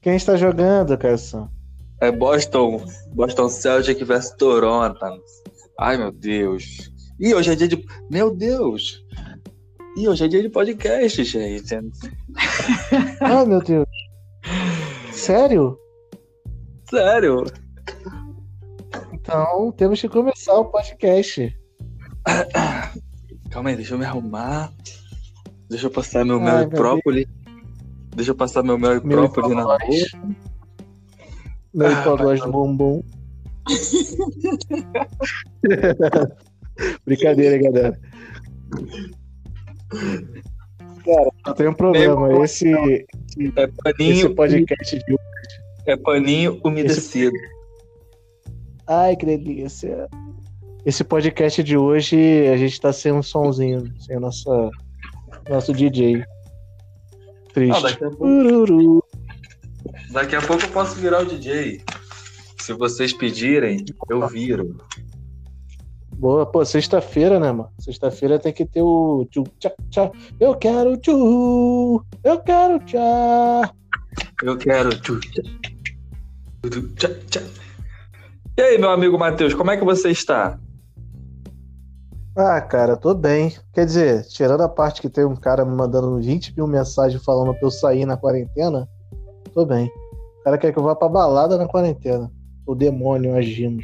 Quem está jogando, Cação? É Boston. Boston Celtic vs Toronto. Ai, meu Deus. E hoje é dia de. Meu Deus! E hoje é dia de podcast, gente. Ai, meu Deus. Sério? Sério? Então, temos que começar o podcast. Calma aí, deixa eu me arrumar. Deixa eu passar meu mel e própolis. Deixa eu passar meu mel e própolis na boca. Meu ah, hipoglós de bombom. Brincadeira, galera. Cara, não tem um problema. Esse, é paninho, esse podcast de hoje. É paninho umedecido. Esse... Ai, que delícia. Esse podcast de hoje a gente tá sem um sonzinho, sem o nosso, nosso DJ. Triste. Ah, daqui, a pouco... daqui a pouco eu posso virar o DJ. Se vocês pedirem, eu viro. Boa, pô, sexta-feira, né, mano? Sexta-feira tem que ter o tchu, tchá, tchá. Eu quero tchu, eu quero tchá. Eu quero tchu, tchá. tchá, tchá. E aí, meu amigo Matheus, como é que você está? Ah, cara, tô bem. Quer dizer, tirando a parte que tem um cara me mandando 20 mil mensagens falando pra eu sair na quarentena, tô bem. O cara quer que eu vá pra balada na quarentena. O demônio agindo.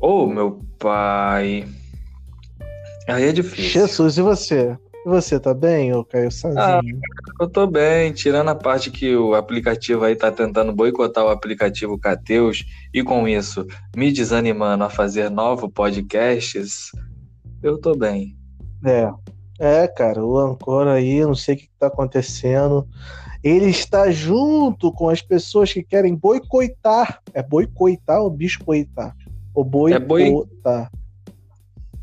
Ô, oh, meu pai. Aí é difícil. Jesus, e você? E você, tá bem, ô Caio Sozinho? Ah, eu tô bem, tirando a parte que o aplicativo aí tá tentando boicotar o aplicativo Cateus e com isso me desanimando a fazer novos podcasts, eu tô bem. É, é, cara, o Ancor aí, não sei o que tá acontecendo. Ele está junto com as pessoas que querem boicotar. É boicotar ou biscoitar? O boi. É boi.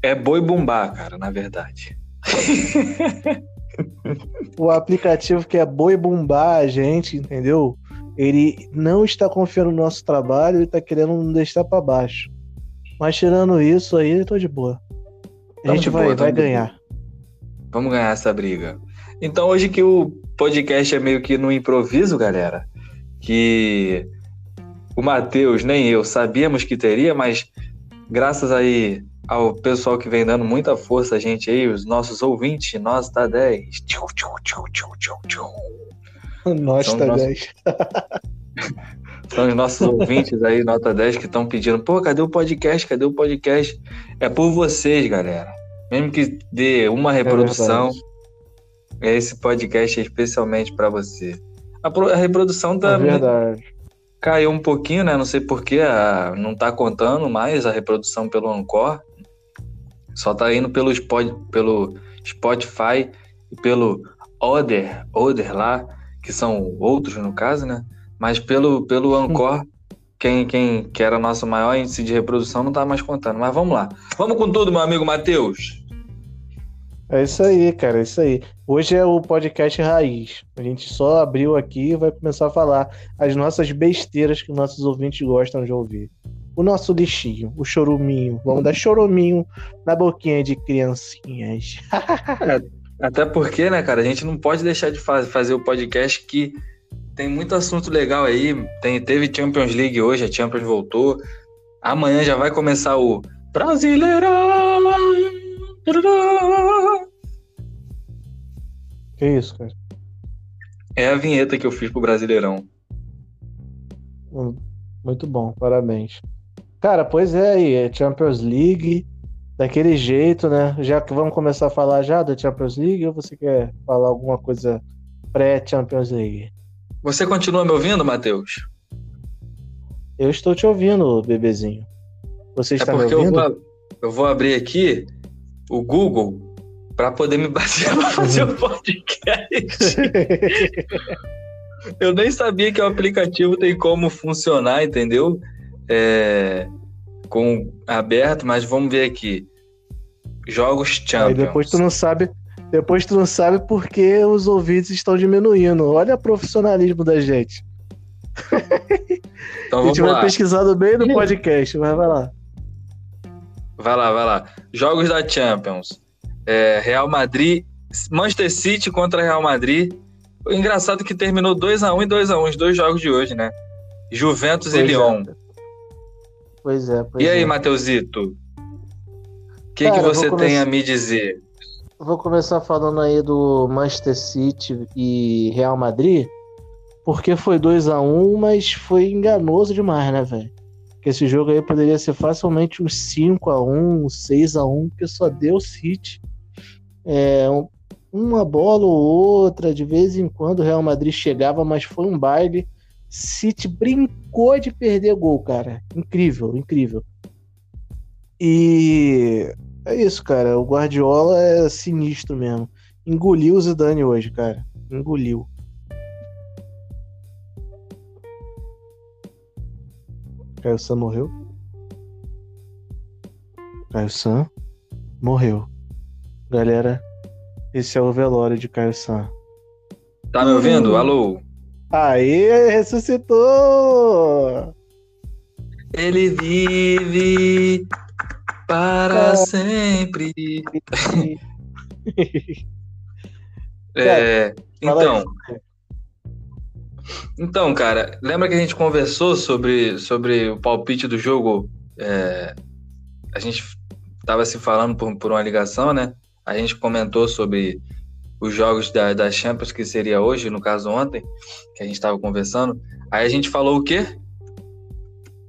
É boi bumbá, cara, na verdade. o aplicativo que é boi bumbá a gente, entendeu? Ele não está confiando no nosso trabalho, ele está querendo nos deixar para baixo. Mas tirando isso aí, eu tô de boa. A gente vai, boa, vai ganhar. Vamos ganhar essa briga. Então, hoje que o podcast é meio que no improviso, galera, que o Matheus nem eu sabíamos que teria, mas graças aí ao pessoal que vem dando muita força a gente aí, os nossos ouvintes, nós tá 10. Nós tá 10. São os nossos ouvintes aí, nota 10, que estão pedindo, pô, cadê o podcast? Cadê o podcast? É por vocês, galera. Mesmo que dê uma é reprodução, é esse podcast é especialmente para você. A, a reprodução tá. É verdade caiu um pouquinho, né? Não sei porquê, não tá contando mais a reprodução pelo Anchor. Só tá indo pelo, pelo Spotify e pelo Other, Other lá, que são outros no caso, né? Mas pelo, pelo Anchor, quem, quem que era nosso maior índice de reprodução não tá mais contando. Mas vamos lá. Vamos com tudo, meu amigo Matheus. É isso aí, cara, é isso aí. Hoje é o podcast Raiz. A gente só abriu aqui e vai começar a falar as nossas besteiras que nossos ouvintes gostam de ouvir. O nosso lixinho, o choruminho. Vamos dar choruminho na boquinha de criancinhas. é, até porque, né, cara, a gente não pode deixar de faz, fazer o podcast que tem muito assunto legal aí. Tem, teve Champions League hoje, a Champions voltou. Amanhã já vai começar o Brasileirão que isso, cara? É a vinheta que eu fiz pro Brasileirão. Hum, muito bom, parabéns. Cara, pois é aí, é Champions League, daquele jeito, né? Já que vamos começar a falar já da Champions League, ou você quer falar alguma coisa pré-Champions League? Você continua me ouvindo, Matheus? Eu estou te ouvindo, bebezinho. Você é está é porque me ouvindo? Eu vou, eu vou abrir aqui o Google para poder me basear para fazer o podcast. eu nem sabia que o aplicativo tem como funcionar, entendeu? É, com aberto, mas vamos ver aqui. Jogos Champions. Aí depois tu não sabe, depois tu não sabe porque os ouvintes estão diminuindo. Olha o profissionalismo da gente. Então, a gente vai lá. pesquisando bem no podcast, mas vai lá. Vai lá, vai lá. Jogos da Champions. É, Real Madrid, Manchester City contra Real Madrid. Engraçado que terminou 2x1 e 2x1 os dois jogos de hoje, né? Juventus pois e Lyon. É. Pois é, pois E aí, é. Matheusito? O que, que você tem a me dizer? Vou começar falando aí do Manchester City e Real Madrid, porque foi 2 a 1 mas foi enganoso demais, né, velho? Que esse jogo aí poderia ser facilmente um 5 a 1 um 6 a 1 porque só deu City. É, uma bola ou outra, de vez em quando o Real Madrid chegava, mas foi um baile. City brincou de perder gol, cara. Incrível, incrível. E é isso, cara. O Guardiola é sinistro mesmo. Engoliu o Zidane hoje, cara. Engoliu. Caio Sam morreu? Caio Sam morreu. Galera, esse é o velório de Caio Sam. Tá me ouvindo? Alô? Aê, ressuscitou! Ele vive para ah. sempre. é, então. Então, cara, lembra que a gente conversou sobre, sobre o palpite do jogo? É, a gente estava se falando por, por uma ligação, né? A gente comentou sobre os jogos da, da Champions, que seria hoje, no caso ontem, que a gente estava conversando. Aí a gente falou o quê?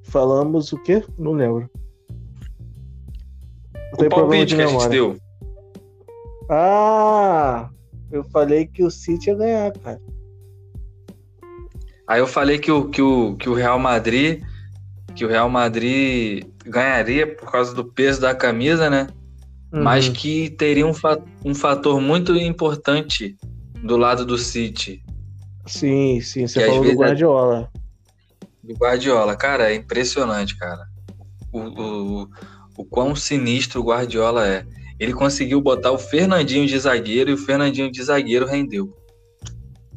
Falamos o quê? Não lembro. Não o palpite que a gente deu. Ah! Eu falei que o City ia ganhar, cara. Aí eu falei que o, que o, que o Real Madrid que o Real Madrid ganharia por causa do peso da camisa, né? Uhum. Mas que teria um, fa um fator muito importante do lado do City. Sim, sim, você que falou do Guardiola. Do Guardiola, cara, é impressionante, cara. O, o, o quão sinistro o Guardiola é. Ele conseguiu botar o Fernandinho de zagueiro e o Fernandinho de zagueiro rendeu.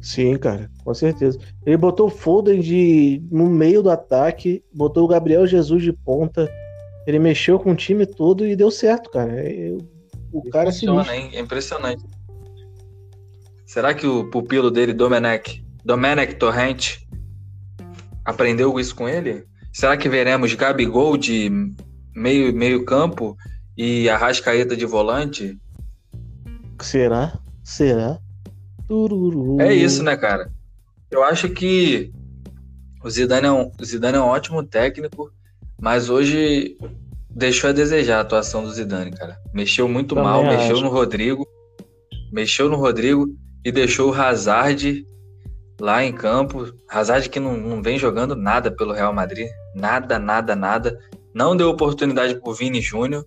Sim, cara, com certeza. Ele botou o Foden de, no meio do ataque, botou o Gabriel Jesus de ponta. Ele mexeu com o time todo e deu certo, cara. É, o cara Funciona, se hein? É impressionante. Será que o pupilo dele, Domenech, Domenech Torrente, aprendeu isso com ele? Será que veremos Gabigol de meio, meio campo e Arrascaeta de volante? Será? Será? Tururu. É isso, né, cara? Eu acho que o Zidane é um, o Zidane é um ótimo técnico, mas hoje deixou a desejar a atuação do Zidane, cara. Mexeu muito Também mal, acho. mexeu no Rodrigo, mexeu no Rodrigo e deixou o Hazard lá em campo. Hazard que não, não vem jogando nada pelo Real Madrid, nada, nada, nada. Não deu oportunidade pro Vini Júnior.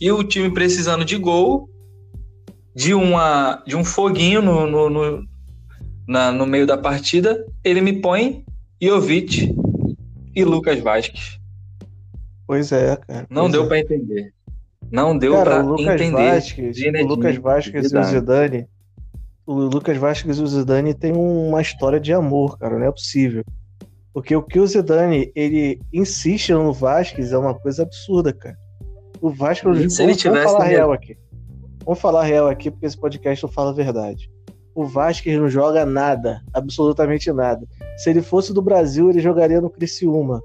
E o time precisando de gol, de, uma, de um foguinho no, no, no, na, no meio da partida, ele me põe Jovic e Lucas Vasquez. Pois é, cara. Não deu é. para entender. Não deu para entender. Vasquez, o Lucas Vasquez e o Zidane. O Lucas Vasquez e o Zidane tem uma história de amor, cara. Não é possível. Porque o que o Zidane ele insiste no Vasquez é uma coisa absurda, cara. O Vasquez, se ele tivesse falar real aqui. Vamos falar real aqui, porque esse podcast não fala a verdade. O Vasquez não joga nada, absolutamente nada. Se ele fosse do Brasil, ele jogaria no Criciúma.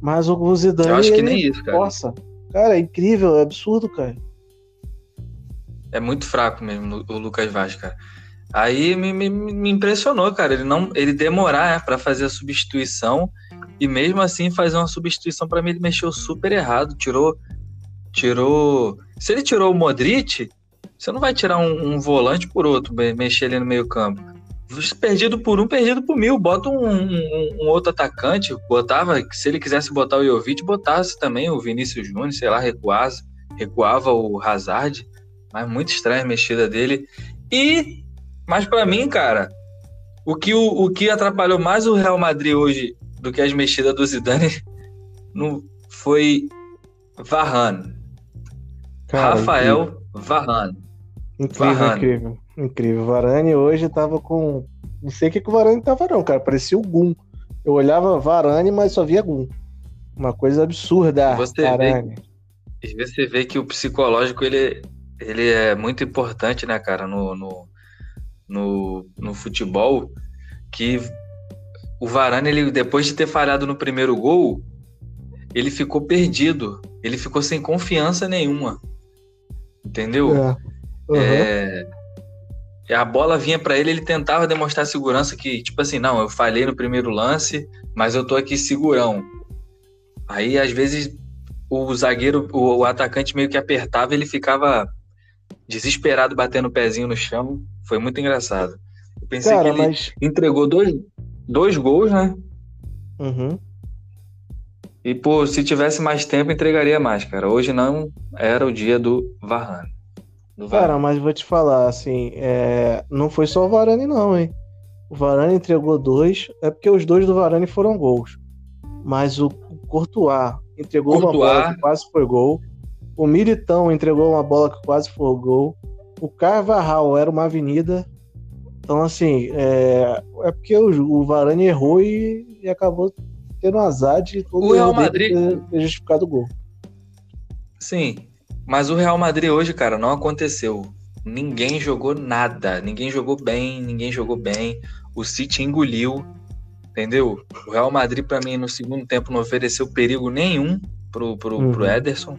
Mas o Zidane. Eu acho que nem isso, cara. Nossa, cara, é incrível, é absurdo, cara. É muito fraco mesmo o Lucas Vaz, cara. Aí me, me, me, impressionou, cara. Ele não, ele demorar né, para fazer a substituição e mesmo assim fazer uma substituição para mim ele mexeu super errado. Tirou, tirou se ele tirou o Modric, você não vai tirar um, um volante por outro, mexer ele no meio campo. Perdido por um, perdido por mil. Bota um, um, um outro atacante. Botava, se ele quisesse botar o Jovic, botasse também o Vinícius Júnior, sei lá, recuasse, recuava o Hazard. Mas muito estranha a mexida dele. E, mas para mim, cara, o que, o, o que atrapalhou mais o Real Madrid hoje do que as mexidas do Zidane não foi Varane. Cara, Rafael incrível. Varane. Incrível, Varane. incrível. Incrível. Varane hoje tava com. Não sei o que, que o Varane tava, não, cara. Parecia o Gum. Eu olhava Varane, mas só via Gum. Uma coisa absurda. Você Varane. Vê, você vê que o psicológico ele, ele é muito importante, né, cara, no, no, no, no futebol que o Varane, ele, depois de ter falhado no primeiro gol, ele ficou perdido. Ele ficou sem confiança nenhuma. Entendeu? É. Uhum. É, a bola vinha para ele, ele tentava demonstrar segurança que, tipo assim, não, eu falhei no primeiro lance, mas eu tô aqui segurão. Aí, às vezes, o zagueiro, o, o atacante meio que apertava, ele ficava desesperado batendo o pezinho no chão. Foi muito engraçado. Eu pensei Cara, que ele mas... entregou dois, dois gols, né? Uhum. E, pô, se tivesse mais tempo, entregaria mais, cara. Hoje não era o dia do Varane. Do Varane. Cara, mas vou te falar, assim, é... não foi só o Varane, não, hein? O Varane entregou dois, é porque os dois do Varane foram gols. Mas o Courtois entregou Courtois. uma bola que quase foi gol. O Militão entregou uma bola que quase foi gol. O Carvajal era uma avenida. Então, assim, é, é porque o, o Varane errou e, e acabou tendo um azar de todo o Real Madrid ter, ter justificado o gol. Sim, mas o Real Madrid hoje, cara, não aconteceu. Ninguém jogou nada, ninguém jogou bem, ninguém jogou bem. O City engoliu, entendeu? O Real Madrid, para mim, no segundo tempo, não ofereceu perigo nenhum pro, pro, uhum. pro Ederson.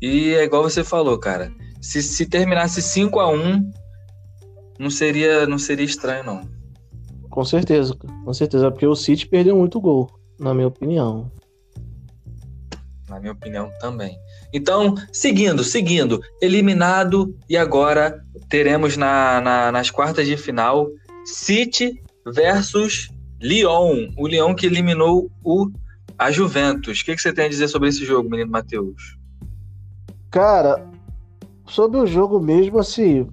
E é igual você falou, cara. Se, se terminasse 5 a 1 não seria, não seria estranho, não. Com certeza, com certeza, porque o City perdeu muito gol, na minha opinião. Na minha opinião também. Então, seguindo, seguindo, eliminado e agora teremos na, na, nas quartas de final City versus Lyon, o Lyon que eliminou o a Juventus. O que, que você tem a dizer sobre esse jogo, menino Matheus? Cara, sobre o jogo mesmo, assim,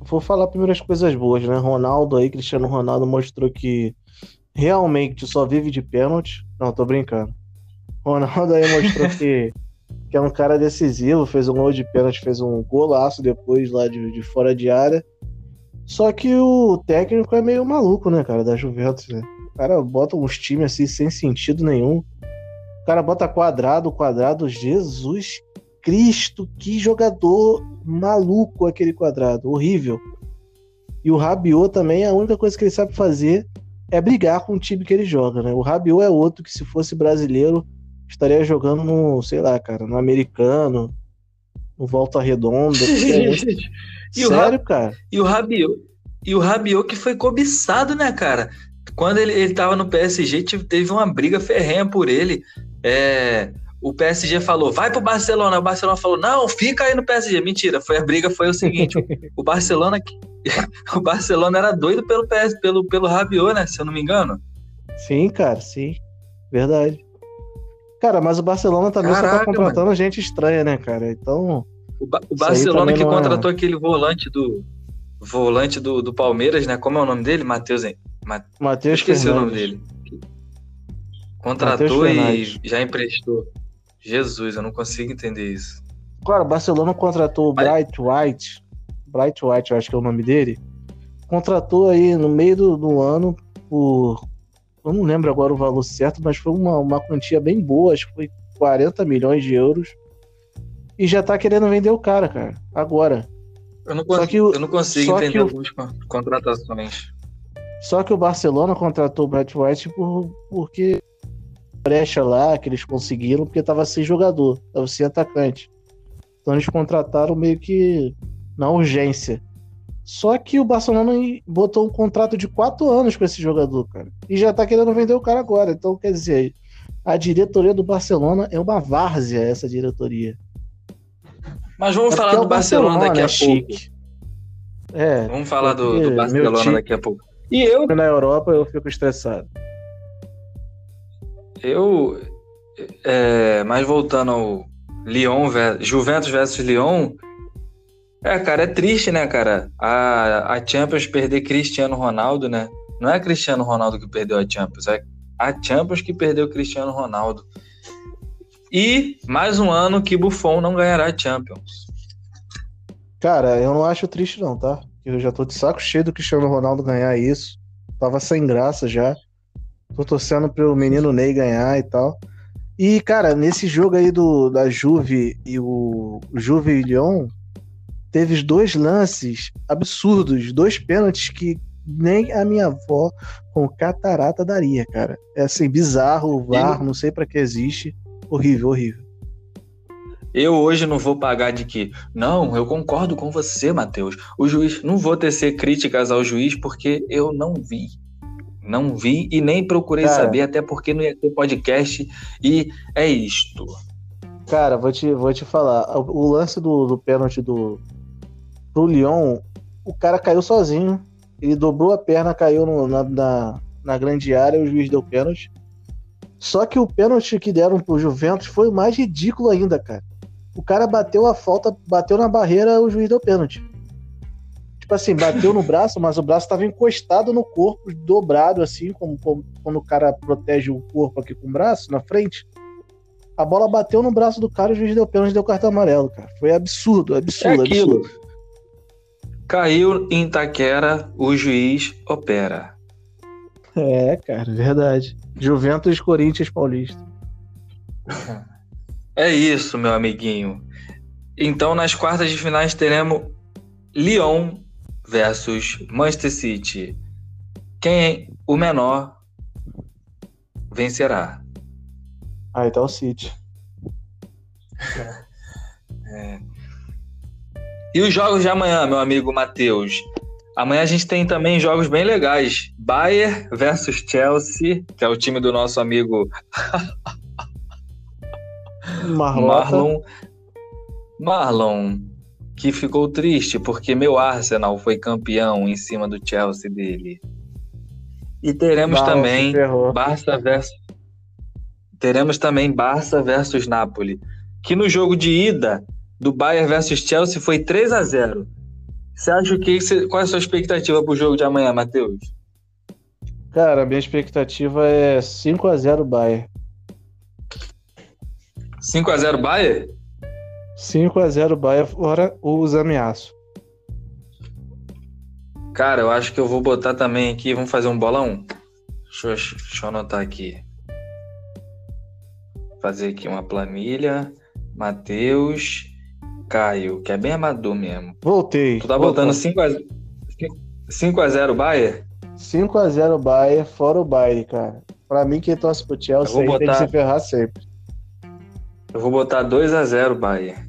vou falar primeiro as coisas boas, né? Ronaldo aí, Cristiano Ronaldo mostrou que realmente só vive de pênalti. Não, tô brincando. Ronaldo aí mostrou que, que é um cara decisivo, fez um gol de pênalti, fez um golaço depois lá de, de fora de área. Só que o técnico é meio maluco, né, cara, da Juventus, né? O cara bota uns times assim sem sentido nenhum. O cara bota quadrado, quadrado, Jesus Cristo, que jogador maluco aquele quadrado, horrível. E o Rabiot também, a única coisa que ele sabe fazer é brigar com o time que ele joga, né? O Rabiot é outro que se fosse brasileiro estaria jogando no, sei lá, cara, no americano, no Volta Redonda. e Sério, o cara? E o Rabiot, e o Rabiot que foi cobiçado, né, cara? Quando ele, ele tava no PSG, teve uma briga ferrenha por ele. É, o PSG falou, vai pro Barcelona. O Barcelona falou, não, fica aí no PSG. Mentira, foi a briga foi o seguinte: o Barcelona, o Barcelona era doido pelo PS, pelo pelo Rabiot, né? Se eu não me engano. Sim, cara, sim, verdade. Cara, mas o Barcelona também Caraca, só tá contratando mano. gente estranha, né, cara? Então. O, ba o Barcelona que é contratou é... aquele volante do volante do, do Palmeiras, né? Como é o nome dele? Matheus, hein? Matheus Esqueci Fernandes. o nome dele. Contratou e já emprestou. Jesus, eu não consigo entender isso. Claro, o Barcelona contratou o Bright White. Bright White, eu acho que é o nome dele. Contratou aí no meio do, do ano por. Eu não lembro agora o valor certo, mas foi uma, uma quantia bem boa, acho que foi 40 milhões de euros. E já tá querendo vender o cara, cara. Agora. Eu não, consigo, eu não consigo entender o, algumas contratações. Só que o Barcelona contratou o Bright White por, porque brecha lá que eles conseguiram porque tava sem jogador, tava sem atacante. Então eles contrataram meio que na urgência. Só que o Barcelona botou um contrato de quatro anos com esse jogador, cara. E já tá querendo vender o cara agora. Então, quer dizer, a diretoria do Barcelona é uma várzea, essa diretoria. Mas vamos é falar do Barcelona, Barcelona daqui a é pouco. Chique. É, vamos falar do, do Barcelona daqui a pouco. E eu. Na Europa eu fico estressado. Eu. É, mas voltando ao Lyon, Juventus versus Lyon. É, cara, é triste, né, cara? A, a Champions perder Cristiano Ronaldo, né? Não é Cristiano Ronaldo que perdeu a Champions, é a Champions que perdeu Cristiano Ronaldo. E mais um ano que Buffon não ganhará a Champions. Cara, eu não acho triste não, tá? Eu já tô de saco cheio do Cristiano Ronaldo ganhar isso. Tava sem graça já. Tô torcendo pro menino Ney ganhar e tal. E, cara, nesse jogo aí do, da Juve e o Juve e Lyon, teve dois lances absurdos, dois pênaltis que nem a minha avó com catarata daria, cara. É assim, bizarro, o VAR, não sei para que existe. Horrível, horrível. Eu hoje não vou pagar de que, não, eu concordo com você, Matheus. O juiz, não vou tecer críticas ao juiz porque eu não vi. Não vi e nem procurei cara, saber, até porque não ia ter podcast. E é isto. Cara, vou te, vou te falar. O lance do, do pênalti do, do Lyon, o cara caiu sozinho. Ele dobrou a perna, caiu no, na, na, na, grande área o juiz deu pênalti. Só que o pênalti que deram pro Juventus foi mais ridículo ainda, cara. O cara bateu a falta, bateu na barreira, o juiz deu pênalti. Tipo assim, bateu no braço, mas o braço estava encostado no corpo, dobrado, assim, como, como, quando o cara protege o corpo aqui com o braço na frente. A bola bateu no braço do cara e o juiz deu pênalti e deu cartão amarelo, cara. Foi absurdo, absurdo, é absurdo. Caiu em Itaquera, o juiz opera. É, cara, verdade. Juventus Corinthians Paulista. É isso, meu amiguinho. Então, nas quartas de finais teremos Lyon versus Manchester City. Quem é o menor vencerá. Ah, então o City. É. E os jogos de amanhã, meu amigo Matheus? Amanhã a gente tem também jogos bem legais. Bayern versus Chelsea, que é o time do nosso amigo Marlon. Marlon, que ficou triste porque meu Arsenal foi campeão em cima do Chelsea dele. E teremos também Barça versus teremos também Barça versus Napoli, que no jogo de ida do Bayern versus Chelsea foi 3 a 0. Você acha que qual é a sua expectativa para o jogo de amanhã, Matheus? Cara, a minha expectativa é 5 a 0 Bayern. 5x0 Bayern? 5x0 Bayern, fora os ameaços. Cara, eu acho que eu vou botar também aqui, vamos fazer um bola 1. Deixa eu, deixa eu anotar aqui. Fazer aqui uma planilha. Matheus, Caio, que é bem amador mesmo. Voltei. Tu tá botando 5x0 5x0 Bayern? 5x0 Bayern, fora o Bayern, cara. Pra mim, quem torce pro Chelsea botar... tem que se ferrar sempre. Eu vou botar 2x0 Bayern.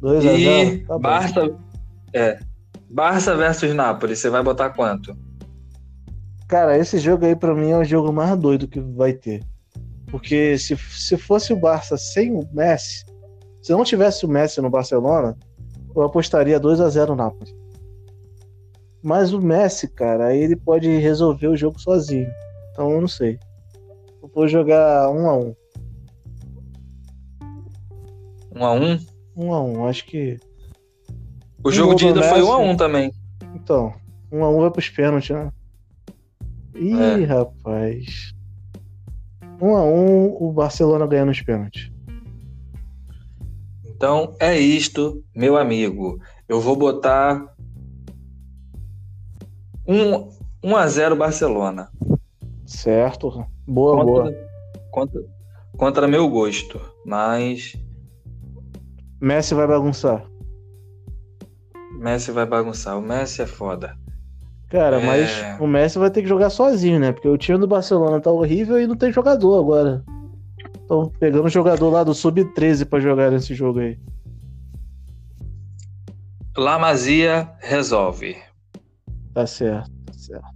2x0? E tá Barça, é, Barça versus Nápoles, você vai botar quanto? Cara, esse jogo aí pra mim é o jogo mais doido que vai ter. Porque se, se fosse o Barça sem o Messi, se não tivesse o Messi no Barcelona, eu apostaria 2 a 0 Nápoles. Mas o Messi, cara, aí ele pode resolver o jogo sozinho. Então eu não sei. Eu vou jogar 1 a 1 1 a 1 1 a 1 acho que. O um jogo de ida foi 1 a 1 também. Então, 1 a 1 vai pros pênaltis, né? Ih, é. rapaz. 1 a 1 o Barcelona ganha nos pênaltis. Então é isto, meu amigo. Eu vou botar 1, 1 a 0 Barcelona. Certo. Boa, contra, boa. Contra, contra meu gosto, mas Messi vai bagunçar. Messi vai bagunçar. O Messi é foda. Cara, é... mas o Messi vai ter que jogar sozinho, né? Porque o time do Barcelona tá horrível e não tem jogador agora. Estão pegando jogador lá do Sub-13 para jogar nesse jogo aí. Lamazia resolve. Tá certo, tá certo.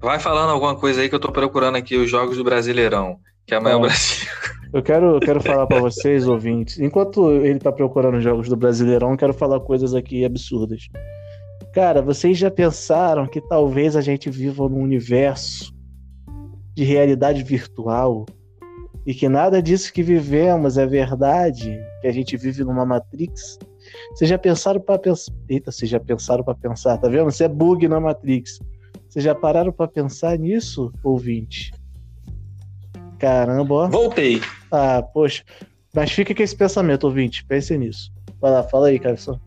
Vai falando alguma coisa aí que eu tô procurando aqui os jogos do Brasileirão. Que amanhã é o Brasil. Eu quero, eu quero falar para vocês, ouvintes. Enquanto ele tá procurando jogos do Brasileirão, eu quero falar coisas aqui absurdas. Cara, vocês já pensaram que talvez a gente viva num universo de realidade virtual e que nada disso que vivemos é verdade, que a gente vive numa Matrix? Vocês já pensaram para pensar? Eita, vocês já pensaram para pensar, tá vendo? Isso é bug na Matrix. Vocês já pararam para pensar nisso, ouvinte? Caramba, ó. Voltei. Ah, poxa. Mas fica com esse pensamento, ouvinte. Pense nisso. Vai lá, fala aí, Carson.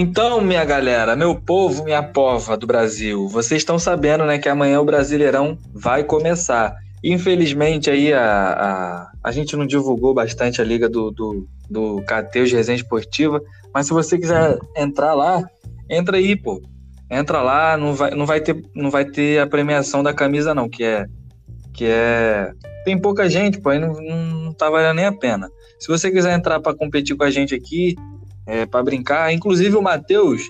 Então, minha galera, meu povo, minha pova do Brasil, vocês estão sabendo, né, que amanhã o Brasileirão vai começar. Infelizmente aí a, a, a gente não divulgou bastante a liga do, do, do Cateus Resenha Esportiva, mas se você quiser entrar lá, entra aí, pô. Entra lá, não vai, não vai, ter, não vai ter a premiação da camisa não, que é que é tem pouca gente, pô, aí não, não tá valendo nem a pena. Se você quiser entrar para competir com a gente aqui, é, para brincar, inclusive o Matheus,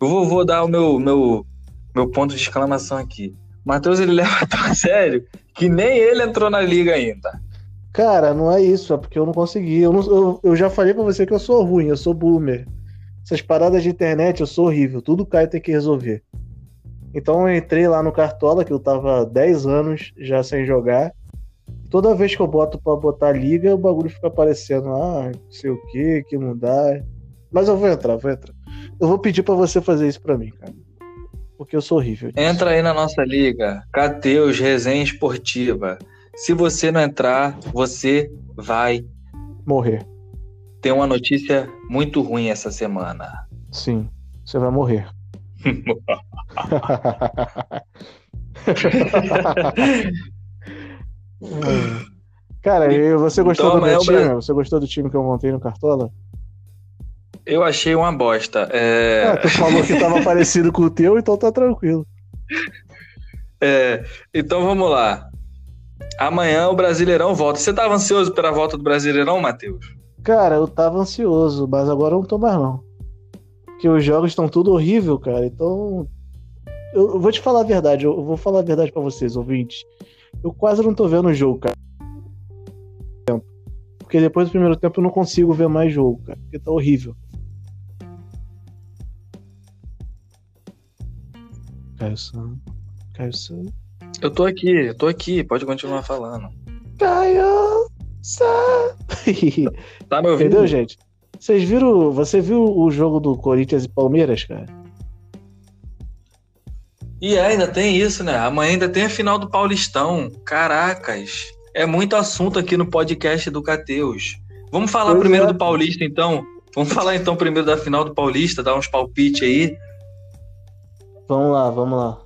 eu vou, vou dar o meu, meu, meu ponto de exclamação aqui. O Matheus ele leva tão a sério que nem ele entrou na liga ainda. Cara, não é isso, é porque eu não consegui. Eu, não, eu, eu já falei pra você que eu sou ruim, eu sou boomer. Essas paradas de internet, eu sou horrível. Tudo Caio tem que resolver. Então eu entrei lá no Cartola, que eu tava 10 anos já sem jogar. Toda vez que eu boto pra botar liga, o bagulho fica aparecendo. Ah, não sei o que, que mudar. Mas eu vou entrar, vou entrar. Eu vou pedir para você fazer isso para mim, cara. Porque eu sou horrível. Disso. Entra aí na nossa liga. Cateus Resenha Esportiva. Se você não entrar, você vai morrer. Tem uma notícia muito ruim essa semana. Sim, você vai morrer. Cara, e você gostou do meu time? Você gostou do time que eu montei no Cartola? Eu achei uma bosta. É... Ah, tu falou que tava parecido com o teu, então tá tranquilo. É, então vamos lá. Amanhã o Brasileirão volta. Você tava ansioso pela volta do Brasileirão, Matheus? Cara, eu tava ansioso, mas agora eu não tô mais não. Porque os jogos estão tudo horrível, cara. Então. Eu, eu vou te falar a verdade, eu vou falar a verdade para vocês, ouvintes. Eu quase não tô vendo o jogo, cara. Porque depois do primeiro tempo eu não consigo ver mais jogo, cara. Porque tá horrível. Caio Sam. Caio Sam. Eu tô aqui, eu tô aqui, pode continuar falando. Caio Sam. tá me ouvindo? Entendeu, gente? Vocês viram. Você viu o jogo do Corinthians e Palmeiras, cara? E é, ainda tem isso, né? Amanhã ainda tem a final do Paulistão. Caracas. É muito assunto aqui no podcast do Cateus. Vamos falar pois primeiro é. do Paulista, então? Vamos falar então primeiro da final do Paulista, dar uns palpites aí. Vamos lá, vamos lá.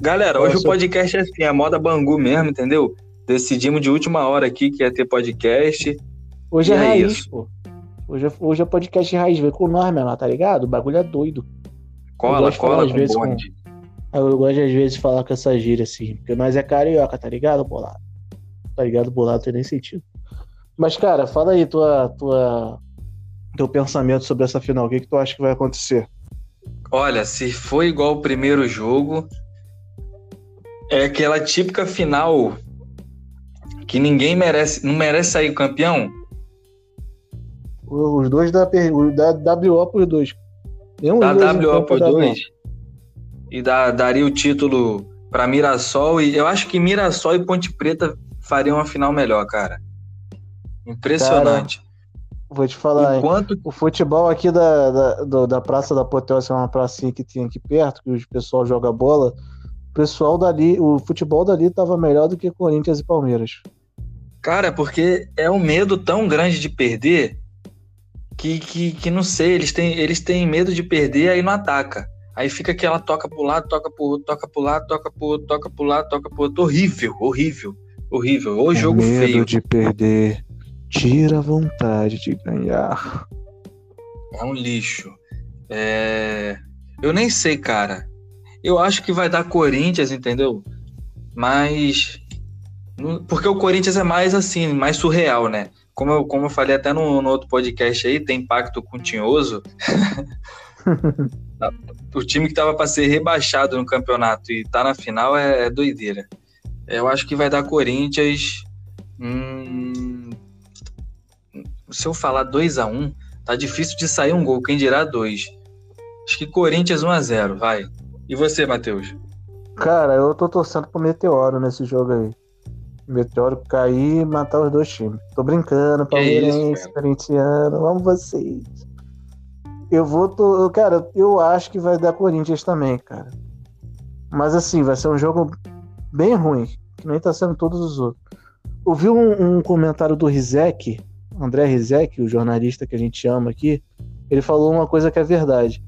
Galera, hoje o podcast é assim, é moda Bangu mesmo, entendeu? Decidimos de última hora aqui que ia ter podcast. Hoje é, é raiz, isso. pô. Hoje é, hoje é podcast raiz, vem com nós, meu, tá ligado? O bagulho é doido. Cola, cola, às vezes com... Eu gosto às vezes de falar com essa gíria assim, porque nós é carioca, tá ligado, bolado? Tá ligado, bolado tem nem sentido. Mas, cara, fala aí tua, tua, teu pensamento sobre essa final. O que, que tu acha que vai acontecer? Olha, se for igual o primeiro jogo, é aquela típica final que ninguém merece, não merece sair campeão. Os dois da, da WO por dois. Nenhum da WO por dois. E da, daria o título para Mirassol. E eu acho que Mirassol e Ponte Preta fariam uma final melhor, cara. Impressionante. Cara, Vou te falar, Enquanto... o futebol aqui da, da, do, da Praça da Potência é uma pracinha que tem aqui perto, que o pessoal joga bola. O pessoal dali, o futebol dali tava melhor do que Corinthians e Palmeiras. Cara, porque é um medo tão grande de perder que, que, que não sei, eles têm, eles têm medo de perder aí não ataca. Aí fica aquela toca pro lado, toca pro outro, toca pro lado, toca pro outro, toca pro lado, toca pro outro. Horrível, horrível, horrível. O jogo medo feio. de perder tira a vontade de ganhar. É um lixo. É... Eu nem sei, cara. Eu acho que vai dar Corinthians, entendeu? Mas. Porque o Corinthians é mais assim, mais surreal, né? Como eu, como eu falei até no, no outro podcast aí, tem pacto com o Tinhoso. o time que tava para ser rebaixado no campeonato e tá na final é, é doideira. Eu acho que vai dar Corinthians. Hum, se eu falar 2 a 1 um, tá difícil de sair um gol, quem dirá dois. Acho que Corinthians 1 a 0 vai. E você, Matheus? Cara, eu tô torcendo pro Meteoro nesse jogo aí. Meteoro cair e matar os dois times. Tô brincando, palmeirense, corintiano, vamos vocês. Eu vou. Tô, cara, eu acho que vai dar Corinthians também, cara. Mas assim, vai ser um jogo bem ruim, que nem tá sendo todos os outros. Eu vi um, um comentário do Rizek André Rizek, o jornalista que a gente ama aqui, ele falou uma coisa que é verdade.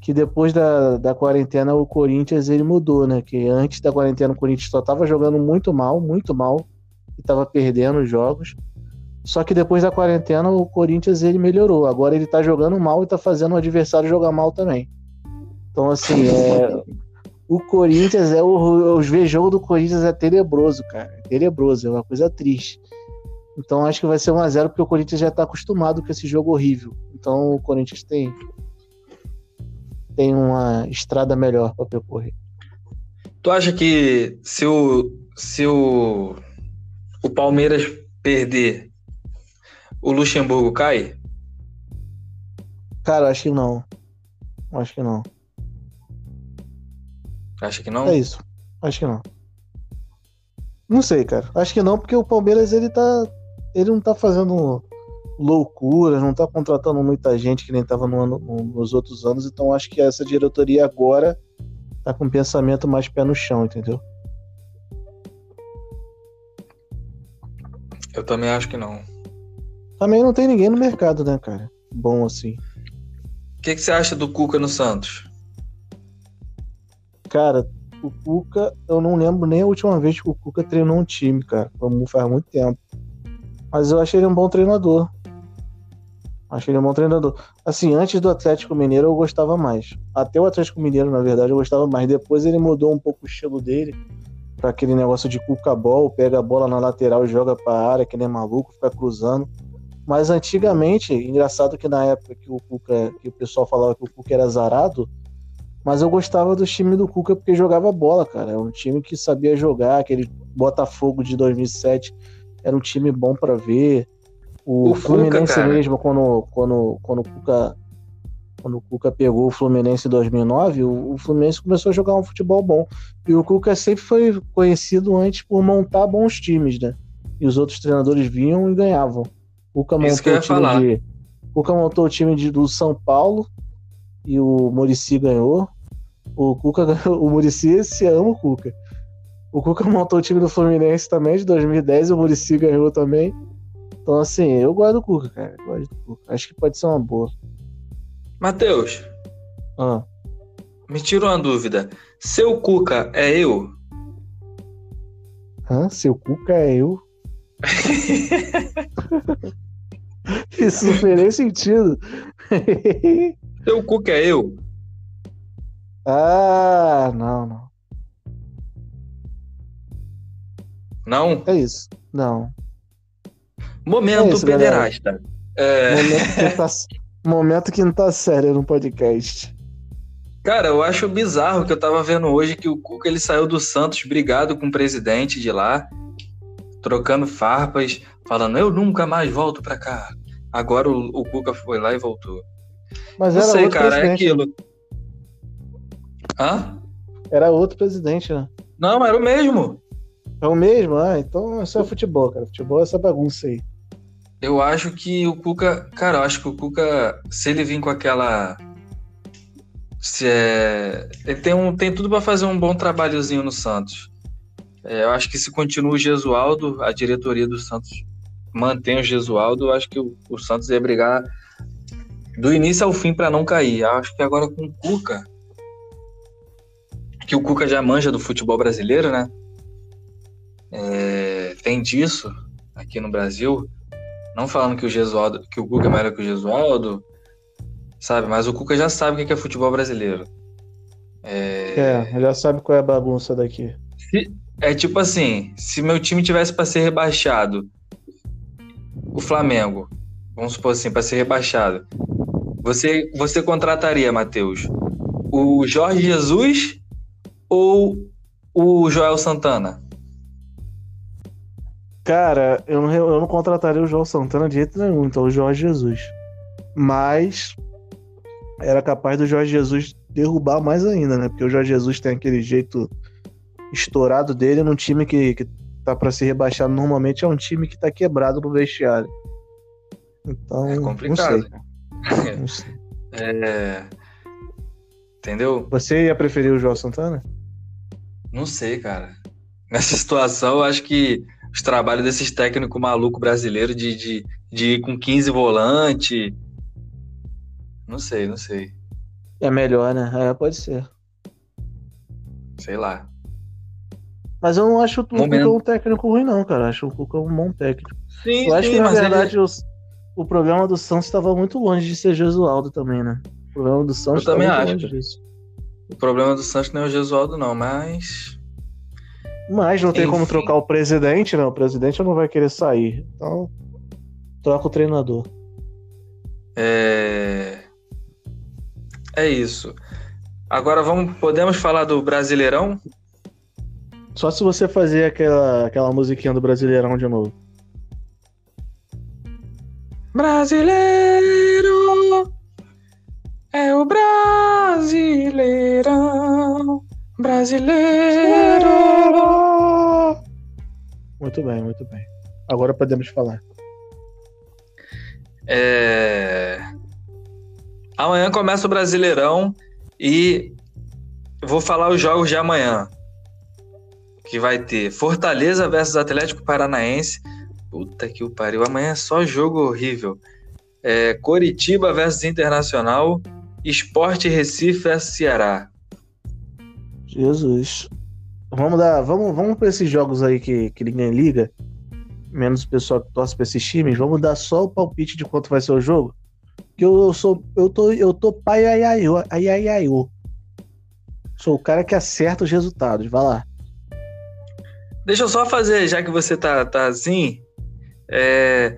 que depois da, da quarentena o Corinthians ele mudou, né? Que antes da quarentena o Corinthians só tava jogando muito mal, muito mal, e tava perdendo os jogos. Só que depois da quarentena o Corinthians ele melhorou. Agora ele tá jogando mal e tá fazendo o adversário jogar mal também. Então, assim, é, o Corinthians é o. Os ver jogo do Corinthians é tenebroso, cara. É tenebroso, é uma coisa triste. Então acho que vai ser 1x0 porque o Corinthians já tá acostumado com esse jogo horrível. Então o Corinthians tem tem uma estrada melhor para percorrer. Tu acha que se o se o, o Palmeiras perder, o Luxemburgo cai? Cara, acho que não. Acho que não. Acha que não? É isso. Acho que não. Não sei, cara. Acho que não, porque o Palmeiras ele tá. Ele não tá fazendo loucura, não tá contratando muita gente que nem tava no ano, nos outros anos, então acho que essa diretoria agora tá com um pensamento mais pé no chão, entendeu? Eu também acho que não. Também não tem ninguém no mercado, né, cara? Bom assim. O que, que você acha do Cuca no Santos? Cara, o Cuca, eu não lembro nem a última vez que o Cuca treinou um time, cara. Faz muito tempo. Mas eu achei ele um bom treinador. Achei ele um bom treinador. Assim, antes do Atlético Mineiro eu gostava mais. Até o Atlético Mineiro, na verdade, eu gostava mais. Depois ele mudou um pouco o estilo dele para aquele negócio de cuca bol, pega a bola na lateral e joga para a área, que nem maluco, fica cruzando. Mas antigamente, engraçado que na época que o Cuca, que o pessoal falava que o Cuca era zarado, mas eu gostava do time do Cuca porque jogava bola, cara. É um time que sabia jogar, aquele Botafogo de 2007 era um time bom para ver. O, o Fluminense Cuca, mesmo, quando, quando, quando, o Cuca, quando o Cuca pegou o Fluminense em 2009, o, o Fluminense começou a jogar um futebol bom. E o Cuca sempre foi conhecido antes por montar bons times, né? E os outros treinadores vinham e ganhavam. O Cuca montou o time de. Cuca montou o time de, do São Paulo e o Murici ganhou. O Cuca o Murici se ama o Cuca. O Cuca montou o time do Fluminense também de 2010 e o Murici ganhou também. Então, assim, eu gosto do Cuca, cara. Eu gosto do Cuca. Acho que pode ser uma boa. Matheus. Ah. Me tira uma dúvida. Seu Cuca é eu? Hã? Seu Cuca é eu? Isso não fez nem sentido. Seu Cuca é eu? Ah, não, não. Não? É isso. Não. Momento é isso, pederasta. É... Momento, que tá, momento que não tá sério no podcast. Cara, eu acho bizarro que eu tava vendo hoje que o Cuca ele saiu do Santos brigado com o presidente de lá, trocando farpas, falando eu nunca mais volto pra cá. Agora o, o Cuca foi lá e voltou. Mas não sei, cara, é aquilo. Hã? Era outro presidente, né? Não, era o mesmo. É o mesmo? Ah, então isso é futebol, cara. Futebol é essa bagunça aí. Eu acho que o Cuca. Cara, eu acho que o Cuca, se ele vir com aquela. Se é, ele tem, um, tem tudo para fazer um bom trabalhozinho no Santos. É, eu acho que se continua o Gesualdo, a diretoria do Santos mantém o Gesualdo, eu acho que o, o Santos ia brigar do início ao fim para não cair. Eu acho que agora com o Cuca, que o Cuca já manja do futebol brasileiro, né? É, tem disso aqui no Brasil. Não falando que o Gesualdo, que o Cuca é melhor que o Gesualdo, sabe? Mas o Cuca já sabe o que é futebol brasileiro. É, é já sabe qual é a bagunça daqui. Se, é tipo assim, se meu time tivesse para ser rebaixado, o Flamengo, vamos supor assim, para ser rebaixado, você, você contrataria, Matheus, o Jorge Jesus ou o Joel Santana? Cara, eu não, eu não contrataria o João Santana de jeito nenhum, então o Jorge Jesus. Mas era capaz do Jorge Jesus derrubar mais ainda, né? Porque o Jorge Jesus tem aquele jeito estourado dele num time que, que tá para ser rebaixado normalmente é um time que tá quebrado no vestiário. Então, é complicado. Não sei. não sei. É... Entendeu? Você ia preferir o João Santana? Não sei, cara. Nessa situação, eu acho que os trabalhos desses técnicos maluco brasileiro de, de, de ir com 15 volante. Não sei, não sei. É melhor, né? É, pode ser. Sei lá. Mas eu não acho o Cuca um técnico ruim, não, cara. Eu acho o Cuca um bom técnico. Sim, Eu acho que, na ele- verdade, os- o programa do Santos estava muito longe de ser Jesualdo também, né? O programa do Santos Eu também tá acho. longe disso. o problema do Santos não é o Gesualdo, não, mas. Mas não tem como Enfim. trocar o presidente, né? O presidente não vai querer sair. Então, troca o treinador. É. É isso. Agora vamos, podemos falar do Brasileirão? Só se você fazer aquela, aquela musiquinha do Brasileirão de novo. Brasileiro é o Brasileirão. Brasileiro. Muito bem, muito bem. Agora podemos falar. É... Amanhã começa o Brasileirão e vou falar os jogos de amanhã. Que vai ter Fortaleza versus Atlético Paranaense. Puta que o pariu. Amanhã é só jogo horrível. É, Coritiba versus Internacional. Esporte Recife versus Ceará. Jesus. Vamos dar, vamos, vamos para esses jogos aí que, que ninguém liga, menos o pessoal que torce para esses times. Vamos dar só o palpite de quanto vai ser o jogo. Que eu, eu sou, eu tô, eu tô pai ai ai ai ai ai. Sou o cara que acerta os resultados. Vai lá. Deixa eu só fazer, já que você tá, tá assim. é,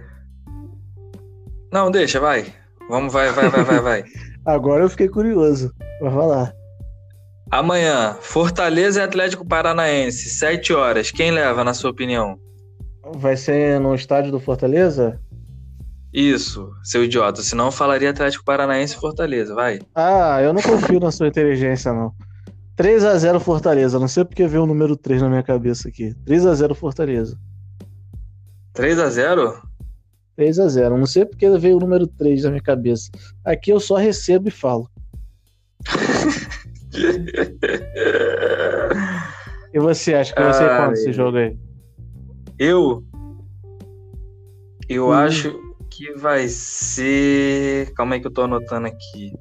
Não, deixa, vai. Vamos, vai, vai, vai, vai, vai. Agora eu fiquei curioso. Vai lá. Amanhã, Fortaleza e Atlético Paranaense, 7 horas. Quem leva, na sua opinião? Vai ser no estádio do Fortaleza? Isso, seu idiota. Senão eu falaria Atlético Paranaense e Fortaleza, vai. Ah, eu não confio na sua inteligência, não. 3 a 0 Fortaleza. Não sei porque veio o número 3 na minha cabeça aqui. 3 a 0 Fortaleza. 3 a 0 3 a 0 Não sei porque veio o número 3 na minha cabeça. Aqui eu só recebo e falo. E você acha que vai ser quanto esse jogo aí? Eu. Eu Hum. acho que vai ser. Calma aí que eu tô anotando aqui.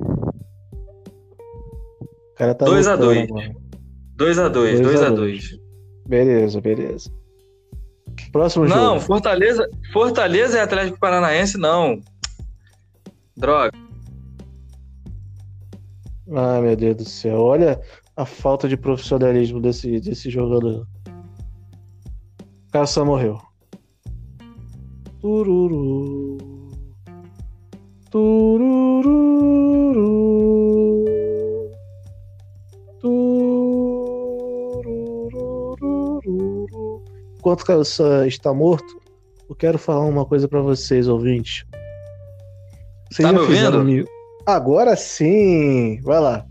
Cara tá 2 a lutando 2. agora. 2 a 2 Dois 2 a a dois. 2 Beleza, beleza. Próximo Não, jogo. Fortaleza, Fortaleza e Atlético Paranaense, não. Droga. Ai, meu Deus do céu. Olha a falta de profissionalismo desse, desse jogador. O cara só morreu. Tururu. Tururu. Enquanto o só está morto, eu quero falar uma coisa pra vocês, ouvintes. Vocês Tá me ouvindo? mi- Agora sim! Vai lá.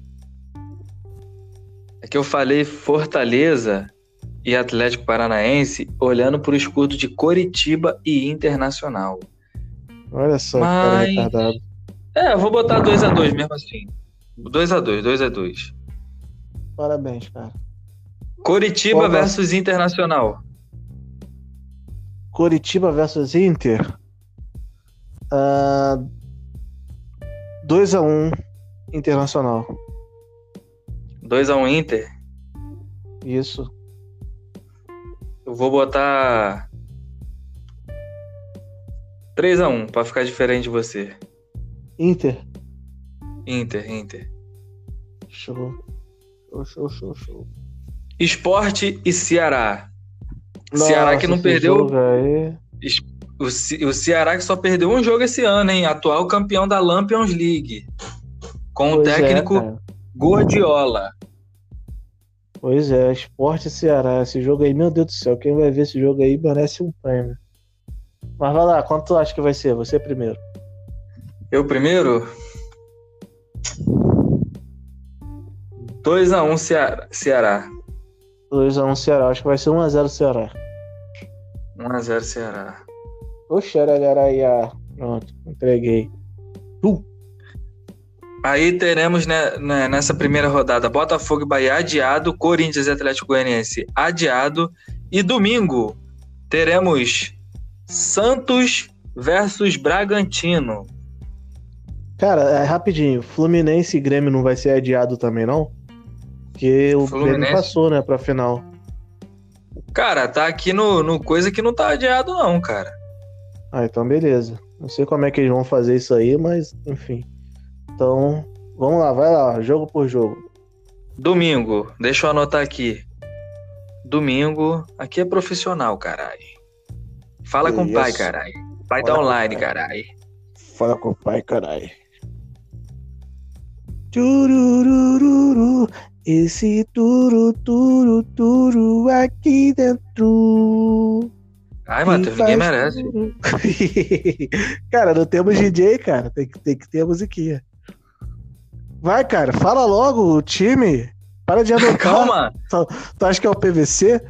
É que eu falei Fortaleza e Atlético Paranaense olhando pro escudo de Coritiba e Internacional. Olha só que Mas- cara retardado. É, eu vou botar 2 a 2 mesmo assim. 2 a 2 2 a 2 Parabéns, cara. Coritiba vai- versus Internacional. Coritiba versus Inter. Ah, 2x1 Internacional. 2 a 1 Inter. Isso. Eu vou botar 3 a 1 pra ficar diferente de você. Inter. Inter, Inter. Show. Show, show, show, show. Esporte e Ceará. Ceará que não perdeu. O, Ce- o Ceará que só perdeu um jogo esse ano, hein? Atual campeão da Lampions League. Com o Pois é, técnico cara. Guardiola. Pois é, Esporte Ceará. Esse jogo aí, meu Deus do céu. Quem vai ver esse jogo aí merece um prêmio. Mas vai lá, quanto tu acha que vai ser? Você primeiro. Eu primeiro? 2x1 Ceará. Ceará. 2x1 Ceará. Acho que vai ser 1x0 Ceará. 1x0 Ceará. Oxe, arararaia. Pronto, entreguei. Aí teremos né, né, nessa primeira rodada Botafogo e Bahia adiado, Corinthians e Atlético Goianiense adiado. E domingo teremos Santos versus Bragantino. Cara, é, rapidinho, Fluminense e Grêmio não vai ser adiado também, não? Porque o Fluminense- Grêmio passou, né, pra final. Cara, tá aqui no, no coisa que não tá adiado, não, cara. Ah, então beleza. Não sei como é que eles vão fazer isso aí, mas enfim. Então, vamos lá, vai lá, jogo por jogo. Domingo, deixa eu anotar aqui. Domingo, aqui é profissional, caralho. Fala com o pai, caralho. Pai Fala tá online, caralho. Fala com o pai, caralho. Esse turu, turu, turu aqui dentro. Ai, Matheus, ninguém merece. cara, não temos DJ, cara. Tem que, tem que ter a musiquinha. Vai, cara, fala logo o time. Para de anotar. Calma! Tu acha que é o PVC?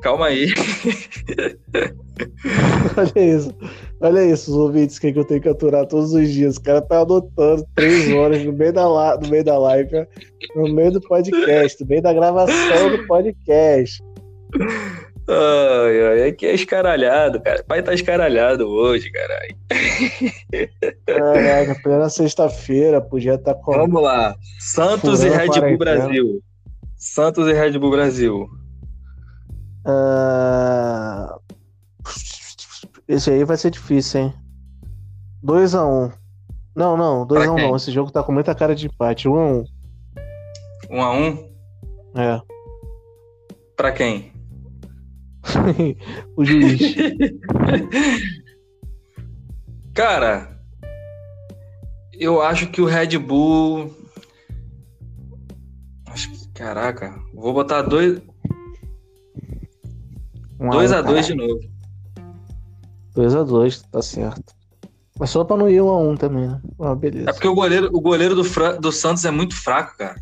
Calma aí. Olha isso. Olha isso, os ouvintes que eu tenho que aturar todos os dias. O cara tá anotando três horas no meio da, la- no meio da live, no meio do podcast, no meio da gravação do podcast. Ai, ai, aqui é escaralhado, cara. Pai tá escaralhado hoje, caralho. Caraca, plena sexta-feira, podia estar com. Vamos lá. Santos Furando e Red Bull. Brasil. Santos e Red Bull Brasil. Ah, Esse aí vai ser difícil, hein? 2x1. Não, não, 2x1 Pra não. Esse jogo tá com muita cara de empate. 1x1. Um a um. É. Pra quem? o juiz. Cara, eu acho que o Red Bull. Acho que, caraca, vou botar 2 Um 2 a um, 2 de novo. 2x2, tá certo. Mas só pra não ir 1x1 também, né? Ah, É beleza. porque o goleiro, o goleiro do, Fra- do Santos é muito fraco, cara.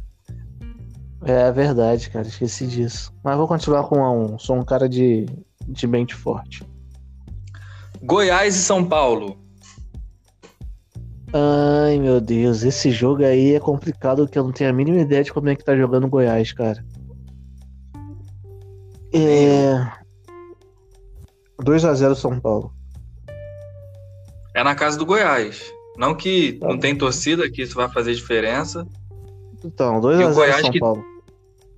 É verdade, cara. Esqueci disso. Mas vou continuar com 1x1. Sou um cara de, de mente forte. Goiás e São Paulo. Ai, meu Deus. Esse jogo aí é complicado, que eu não tenho a mínima ideia de como é que tá jogando o Goiás, cara. É. 2x0 São Paulo. É na casa do Goiás. Não que Tá não tem torcida, que isso vai fazer diferença. Então, E o 2x0 Goiás São que- Paulo.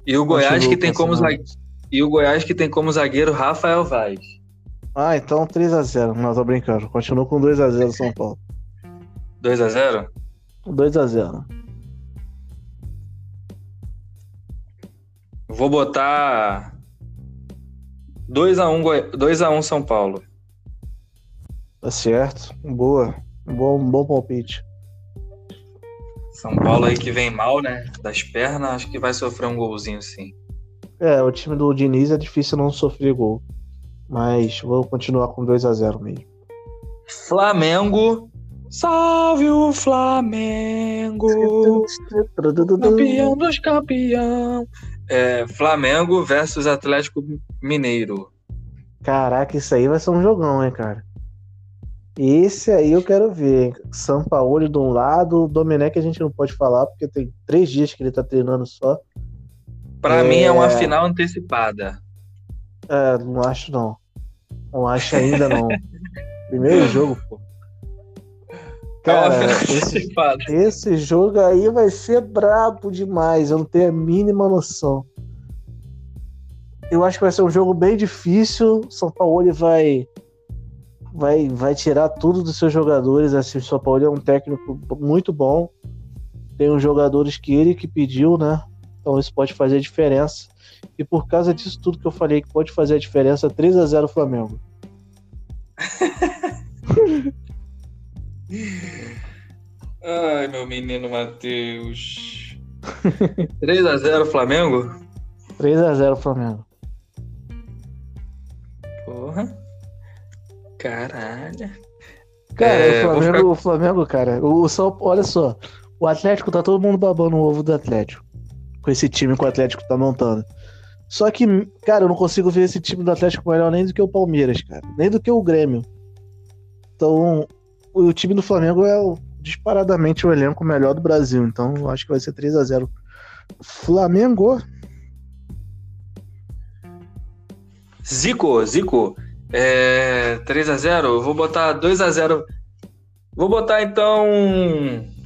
E o Goiás Continua que tem como pensando. zague- e o Goiás que tem como zagueiro Rafael Vaz. Ah, então 3x0. Não, tô brincando. Continuo com 2x0 São Paulo. 2 a 0 2x0. Vou botar 2 a 1 Goi... 2 a 1 São Paulo. Tá certo. Boa. Um bom, um bom palpite. São Paulo aí que vem mal, né? Das pernas, acho que vai sofrer um golzinho sim. É, o time do Diniz é difícil não sofrer gol. Mas vou continuar com 2x0 mesmo. Flamengo. Salve o Flamengo! Campeão dos campeão. É, Flamengo versus Atlético Mineiro. Caraca, isso aí vai ser um jogão, hein, cara. Esse aí eu quero ver. hein? São Paulo de um lado, o Domenech a gente não pode falar, porque tem três dias que ele tá treinando só. Pra É. mim é uma final antecipada. É, não acho não. Não acho ainda não. Primeiro jogo, pô. é Cara, esse, esse jogo aí vai ser brabo demais. Eu não tenho a mínima noção. Eu acho que vai ser um jogo bem difícil. São Paulo vai vai vai tirar tudo dos seus jogadores. Assim, o São Paulo é um técnico muito bom. Tem uns jogadores que ele que pediu, né? Então isso pode fazer a diferença. E por causa disso tudo que eu falei que pode fazer a diferença, 3 a 0 Flamengo. Ai, meu menino Matheus. 3 a 0 Flamengo? 3 a 0 Flamengo. Porra. Caralho. Cara, É, o, Flamengo, ficar- o Flamengo, cara, o São olha só, o Atlético tá todo mundo babando o ovo do Atlético. Com esse time que o Atlético tá montando. Só que, cara, eu não consigo ver esse time do Atlético melhor nem do que o Palmeiras, cara. Nem do que o Grêmio. Então, o time do Flamengo é o- disparadamente o elenco melhor do Brasil. Então, eu acho que vai ser 3 a 0 Flamengo. Zico, Zico. É, 3x0? Eu vou botar 2x0. Vou botar então.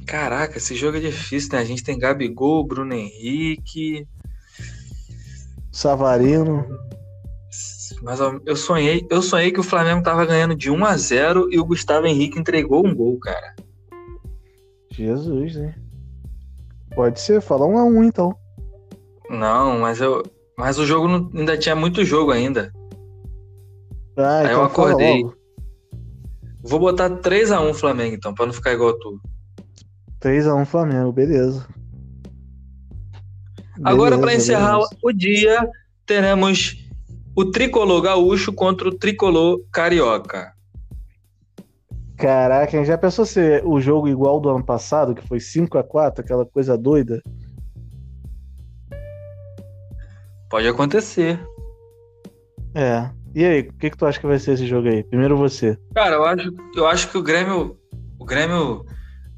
Caraca, esse jogo é difícil, né? A gente tem Gabigol, Bruno Henrique. Savarino. Mas eu sonhei, eu sonhei que o Flamengo tava ganhando de 1 a 0 e o Gustavo Henrique entregou um gol, cara. Jesus, né? Pode ser, fala 1 a 1 então. Não, mas eu, mas o jogo não, ainda tinha muito jogo ainda. Ah, Aí então eu acordei. fala logo. Vou botar 3 a 1 Flamengo então, pra não ficar igual tu. 3x1 Flamengo, beleza. Agora, para encerrar beleza. o dia, teremos o tricolor gaúcho contra o tricolor carioca. Caraca, já pensou ser o jogo igual do ano passado, que foi 5x4, aquela coisa doida? Pode acontecer. É. E aí, o que, que tu acha que vai ser esse jogo aí? Primeiro você. Cara, eu acho, eu acho que o Grêmio, o Grêmio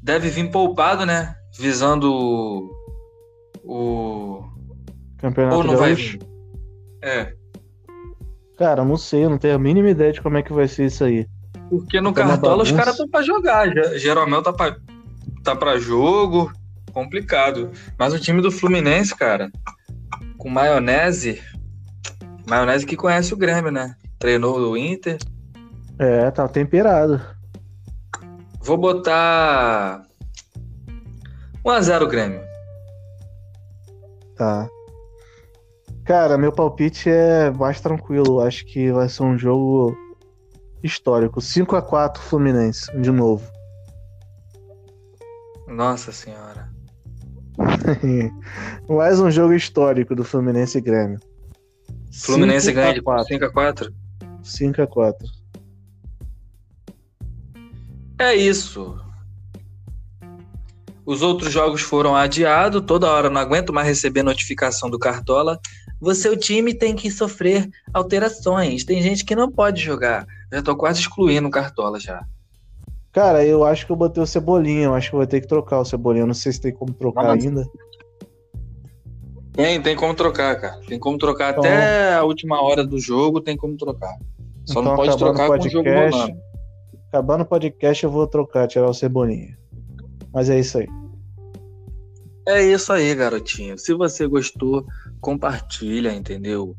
deve vir poupado, né? Visando o, Campeonato ou não vai vir. É, Cara, não sei, eu não tenho a mínima ideia de como é que vai ser isso aí. porque no Tá Cartola os caras estão pra jogar. Jeromel tá pra, tá pra jogo, complicado. Mas o time do Fluminense, cara, com maionese, maionese que conhece o Grêmio, né? Treinou o Inter. É, tá temperado. Vou botar 1x0 Grêmio. Tá. Cara, meu palpite é mais tranquilo. Acho que vai ser um jogo histórico. 5x4 Fluminense, de novo. Nossa senhora. mais um jogo histórico do Fluminense e Grêmio. Fluminense ganha de 5x4. 5x4. 5x4. É isso. Os outros jogos foram adiados, toda hora não aguento mais receber notificação do Cartola. O seu time tem que sofrer alterações. Tem gente que não pode jogar. Já tô quase excluindo o Cartola já. Cara, eu acho que eu botei o Cebolinha. Eu acho que eu vou ter que trocar o Cebolinha. Eu Não sei se tem como trocar Nossa. ainda. Tem, tem como trocar, cara. Tem como trocar Então- até a última hora do jogo, tem como trocar. Só não Então, pode acabando trocar o com o jogo podcast, rolando. Acabando o podcast, eu vou trocar, tirar o Cebolinha. Mas é isso aí. É isso aí, garotinho. Se você gostou, compartilha, entendeu?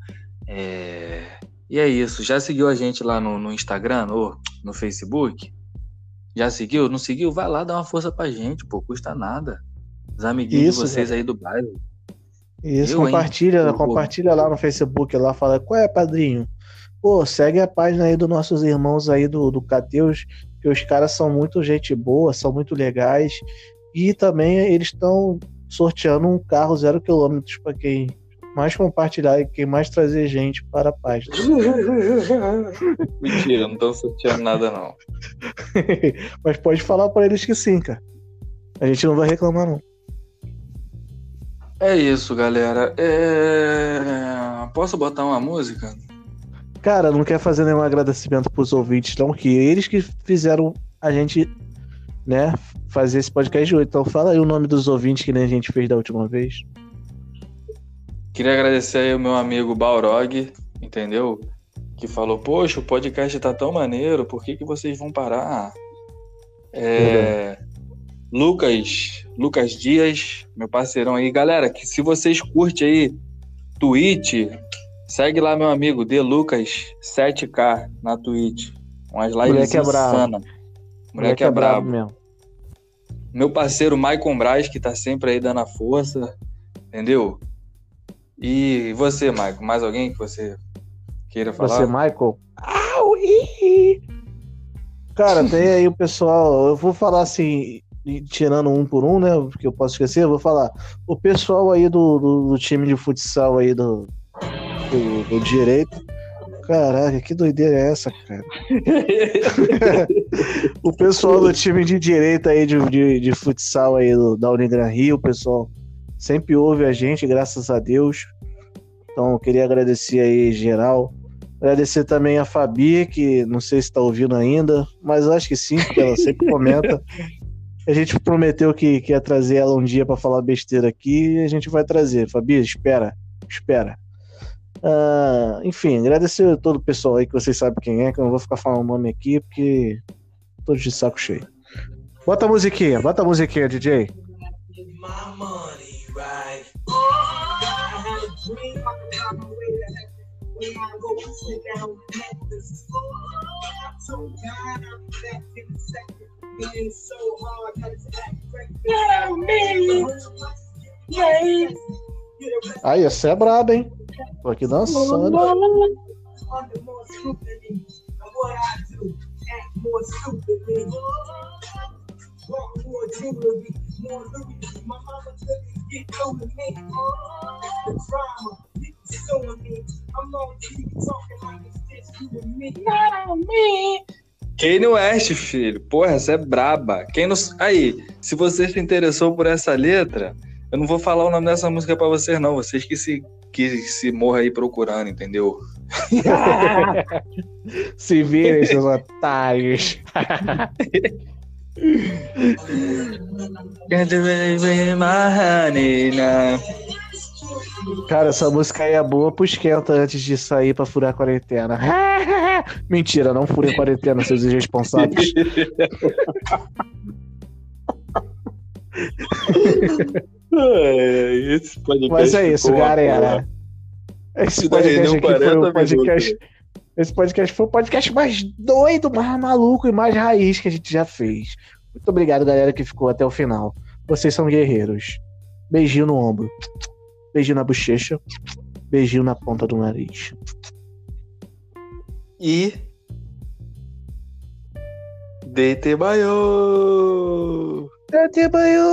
É, E é isso. Já seguiu a gente lá no, no Instagram ou no Facebook? Já seguiu? Não seguiu? Vai lá dar uma força pra gente, pô. Custa nada. Os amiguinhos Isso, de vocês aí do bairro. Isso, Eu, hein? compartilha, vou. compartilha lá no Facebook, lá fala, qual é, padrinho? Pô, segue a página aí dos nossos irmãos aí do, do Cateus, que os caras são muito gente boa, são muito legais. E também eles estão sorteando um carro zero quilômetros para quem mais compartilhar e quem mais trazer gente para a página. Mentira, não estão sorteando nada, não. Mas pode falar para eles que sim, cara. A gente não vai reclamar, não. É isso, galera. É... Posso botar uma música? Cara, não quer fazer nenhum agradecimento pros ouvintes, não, que eles que fizeram a gente, né, fazer esse podcast hoje. Então fala aí o nome dos ouvintes que nem a gente fez da última vez. Queria agradecer aí o meu amigo Balrog, entendeu? Que falou, poxa, o podcast tá tão maneiro, por que, que vocês vão parar? É... Lucas, Lucas Dias, meu parceirão aí. Galera, que se vocês curtem aí Twitch, segue lá meu amigo D Lucas 7K na Twitch. Umas lives Moleque é brabo. insanas. Moleque é brabo. mesmo. Meu parceiro Maicon Braz, que tá sempre aí dando a força, entendeu? E você, Maicon, mais alguém que você queira falar? Você, Michael? Au. Cara, tem aí o pessoal. Eu vou falar assim, tirando um por um, né? Porque eu posso esquecer, eu vou falar. O pessoal aí do, do, do time de futsal aí do, do, do direito. Caraca, que doideira é essa, cara? o pessoal do time de direita aí de, de, de futsal aí do, da Unigran Rio, o pessoal sempre ouve a gente, graças a Deus. Então, eu queria agradecer aí geral. Agradecer também a Fabi, que não sei se está ouvindo ainda, mas acho que sim, porque ela sempre comenta. A gente prometeu que, que ia trazer ela um dia para falar besteira aqui e a gente vai trazer. Fabi, espera, espera. Uh, enfim, agradecer a todo o pessoal aí que vocês sabem quem é, que eu não vou ficar falando o nome aqui, porque tô de saco cheio. Bota a musiquinha, bota a musiquinha, DJ. Aí, essa é braba, hein? Tô aqui dançando. Kanye West, filho. Porra, essa é braba. Quem não... Aí, se você se interessou por essa letra, eu não vou falar o nome dessa música para vocês, não. Vocês que se, que se morra aí procurando, entendeu? se virem, seus otários. Cara, essa música aí é boa pro esquenta antes de sair pra furar a quarentena. Mentira, não furem a quarentena, seus irresponsáveis. É, Mas é isso, galera. Esse podcast foi o podcast. Esse podcast foi o podcast mais doido, mais maluco e mais raiz que a gente já fez. Muito obrigado, galera, que ficou até o final. Vocês são guerreiros. Beijinho no ombro. Beijinho na bochecha. Beijinho na ponta do nariz. E. dete maior! dete maior!